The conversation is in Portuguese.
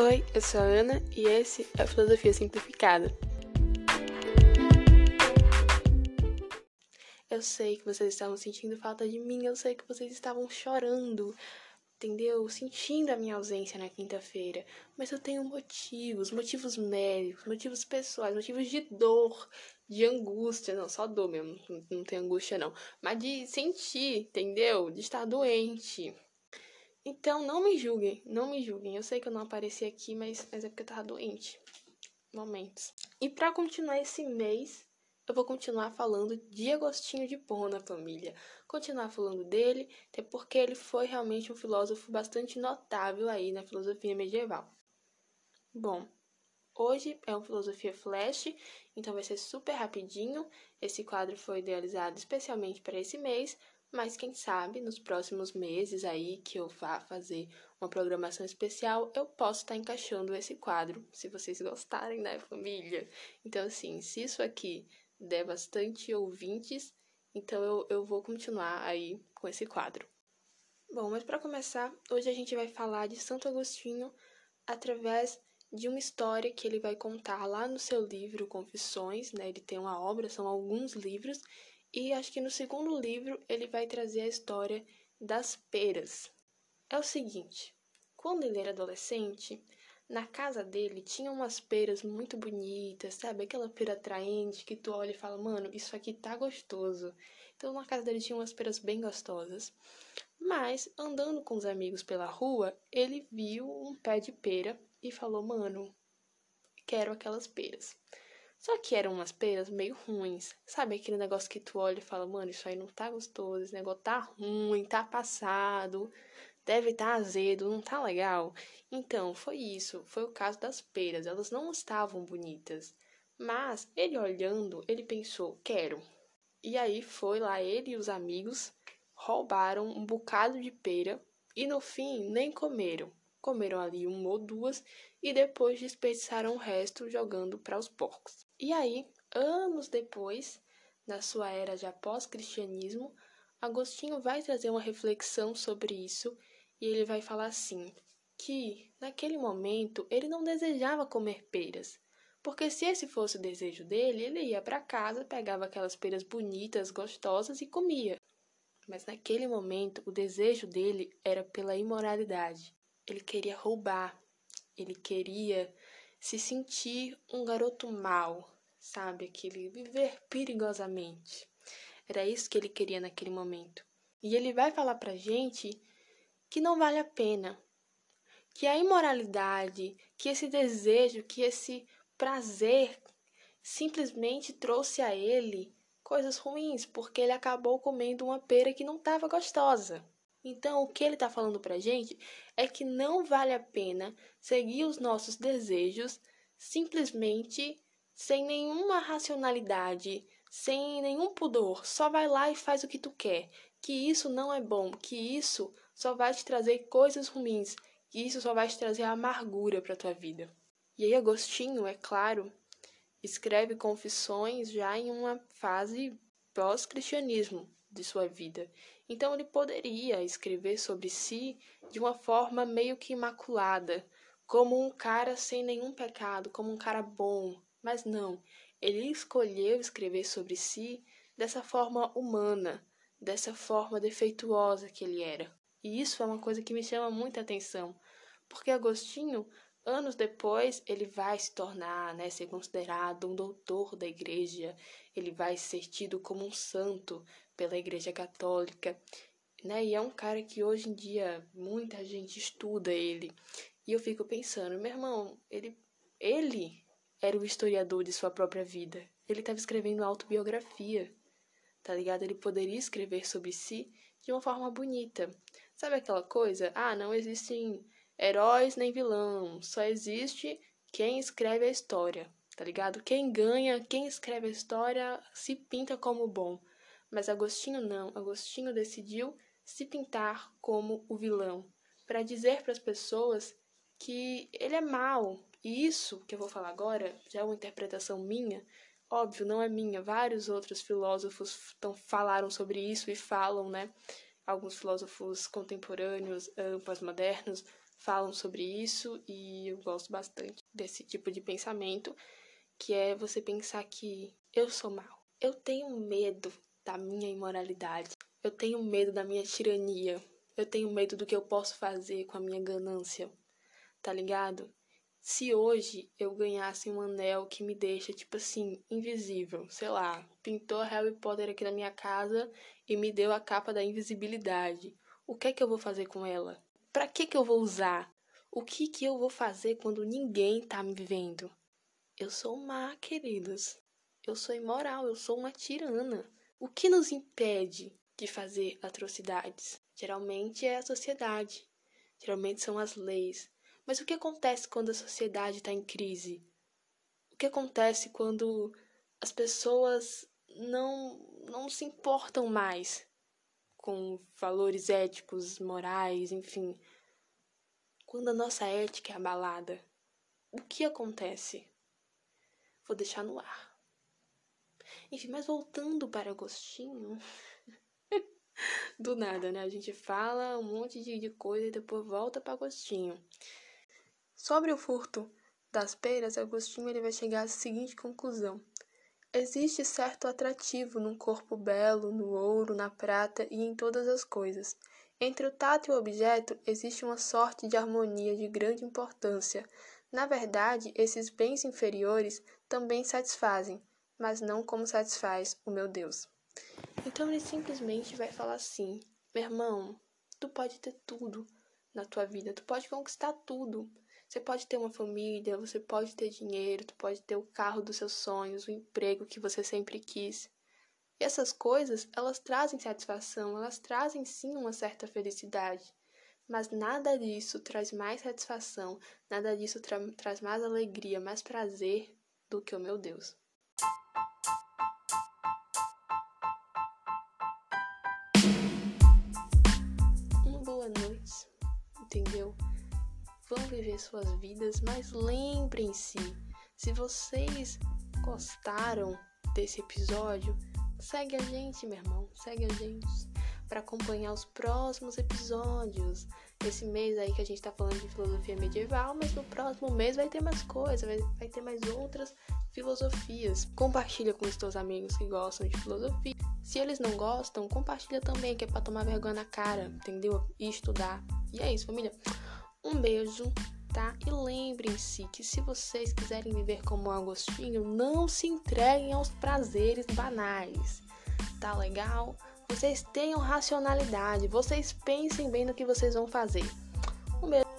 Oi, eu sou a Ana e esse é a Filosofia Simplificada. Eu sei que vocês estavam sentindo falta de mim, eu sei que vocês estavam chorando, entendeu? Sentindo a minha ausência na quinta-feira. Mas eu tenho motivos, motivos médicos, motivos pessoais, motivos de dor, de angústia. Não, só dor mesmo, não tem angústia não. Mas de sentir, entendeu? De estar doente. Então não me julguem, não me julguem. Eu sei que eu não apareci aqui, mas, mas é porque eu tava doente. Momentos. E para continuar esse mês, eu vou continuar falando de Agostinho de Pona, família. Continuar falando dele, até porque ele foi realmente um filósofo bastante notável aí na filosofia medieval. Bom, hoje é uma filosofia flash, então vai ser super rapidinho. Esse quadro foi idealizado especialmente para esse mês, mas quem sabe nos próximos meses aí que eu vá fazer uma programação especial, eu posso estar tá encaixando esse quadro, se vocês gostarem, né, família? Então, assim, se isso aqui der bastante ouvintes, então eu, eu vou continuar aí com esse quadro. Bom, mas para começar, hoje a gente vai falar de Santo Agostinho através de uma história que ele vai contar lá no seu livro Confissões, né? Ele tem uma obra, são alguns livros, e acho que no segundo livro ele vai trazer a história das peras. É o seguinte: quando ele era adolescente, na casa dele tinha umas peras muito bonitas, sabe? Aquela pera atraente que tu olha e fala, mano, isso aqui tá gostoso. Então na casa dele tinha umas peras bem gostosas. Mas, andando com os amigos pela rua, ele viu um pé de pera e falou, mano, quero aquelas peras. Só que eram umas peras meio ruins. Sabe aquele negócio que tu olha e fala, mano, isso aí não tá gostoso, esse negócio tá ruim, tá passado, deve tá azedo, não tá legal. Então, foi isso, foi o caso das peras, elas não estavam bonitas. Mas ele olhando, ele pensou, quero. E aí foi lá ele e os amigos roubaram um bocado de pera e no fim nem comeram. Comeram ali uma ou duas e depois desperdiçaram o resto jogando para os porcos. E aí, anos depois, na sua era de pós-cristianismo, Agostinho vai trazer uma reflexão sobre isso e ele vai falar assim: que naquele momento ele não desejava comer peras, porque se esse fosse o desejo dele, ele ia para casa, pegava aquelas peras bonitas, gostosas e comia. Mas naquele momento o desejo dele era pela imoralidade. Ele queria roubar, ele queria se sentir um garoto mau, sabe? Aquele viver perigosamente. Era isso que ele queria naquele momento. E ele vai falar pra gente que não vale a pena. Que a imoralidade, que esse desejo, que esse prazer simplesmente trouxe a ele coisas ruins, porque ele acabou comendo uma pera que não estava gostosa. Então, o que ele está falando pra gente é que não vale a pena seguir os nossos desejos simplesmente sem nenhuma racionalidade, sem nenhum pudor, só vai lá e faz o que tu quer. Que isso não é bom, que isso só vai te trazer coisas ruins, que isso só vai te trazer amargura para tua vida. E aí Agostinho, é claro, escreve confissões já em uma fase pós-cristianismo de sua vida. Então ele poderia escrever sobre si de uma forma meio que imaculada, como um cara sem nenhum pecado, como um cara bom. Mas não, ele escolheu escrever sobre si dessa forma humana, dessa forma defeituosa que ele era. E isso é uma coisa que me chama muita atenção, porque Agostinho, anos depois, ele vai se tornar, né, ser considerado um doutor da igreja, ele vai ser tido como um santo pela igreja católica, né? E é um cara que hoje em dia muita gente estuda ele. E eu fico pensando, meu irmão, ele, ele era o historiador de sua própria vida. Ele estava escrevendo autobiografia, tá ligado? Ele poderia escrever sobre si de uma forma bonita. Sabe aquela coisa? Ah, não existem heróis nem vilão, só existe quem escreve a história, tá ligado? Quem ganha, quem escreve a história se pinta como bom. Mas Agostinho não. Agostinho decidiu se pintar como o vilão, para dizer para as pessoas que ele é mau. E isso que eu vou falar agora já é uma interpretação minha, óbvio, não é minha. Vários outros filósofos tão, falaram sobre isso e falam, né? Alguns filósofos contemporâneos, pós-modernos, falam sobre isso e eu gosto bastante desse tipo de pensamento, que é você pensar que eu sou mal. Eu tenho medo da minha imoralidade. Eu tenho medo da minha tirania. Eu tenho medo do que eu posso fazer com a minha ganância. Tá ligado? Se hoje eu ganhasse um anel que me deixa, tipo assim, invisível, sei lá, pintou Harry Potter aqui na minha casa e me deu a capa da invisibilidade. O que é que eu vou fazer com ela? Para que que eu vou usar? O que que eu vou fazer quando ninguém tá me vendo? Eu sou má, queridos. Eu sou imoral, eu sou uma tirana. O que nos impede de fazer atrocidades? Geralmente é a sociedade. Geralmente são as leis. Mas o que acontece quando a sociedade está em crise? O que acontece quando as pessoas não, não se importam mais com valores éticos, morais, enfim? Quando a nossa ética é abalada, o que acontece? Vou deixar no ar. Enfim, mas voltando para Agostinho. Do nada, né? A gente fala um monte de, de coisa e depois volta para Agostinho. Sobre o furto das peiras, Agostinho ele vai chegar à seguinte conclusão: Existe certo atrativo num corpo belo, no ouro, na prata e em todas as coisas. Entre o tato e o objeto existe uma sorte de harmonia de grande importância. Na verdade, esses bens inferiores também satisfazem, mas não como satisfaz o meu Deus. Então ele simplesmente vai falar assim: meu irmão, tu pode ter tudo na tua vida, tu pode conquistar tudo, você pode ter uma família, você pode ter dinheiro, tu pode ter o carro dos seus sonhos, o emprego que você sempre quis. E essas coisas, elas trazem satisfação, elas trazem sim uma certa felicidade. Mas nada disso traz mais satisfação, nada disso tra traz mais alegria, mais prazer do que o meu Deus. Entendeu? vão viver suas vidas, mas lembrem-se, se vocês gostaram desse episódio, segue a gente, meu irmão, segue a gente para acompanhar os próximos episódios. Esse mês aí que a gente tá falando de filosofia medieval, mas no próximo mês vai ter mais coisa, vai, vai ter mais outras filosofias. Compartilha com os teus amigos que gostam de filosofia. Se eles não gostam, compartilha também, que é para tomar vergonha na cara, entendeu? E estudar. E é isso, família. Um beijo, tá? E lembrem-se que se vocês quiserem viver como Agostinho, não se entreguem aos prazeres banais. Tá legal? Vocês tenham racionalidade, vocês pensem bem no que vocês vão fazer. Um beijo.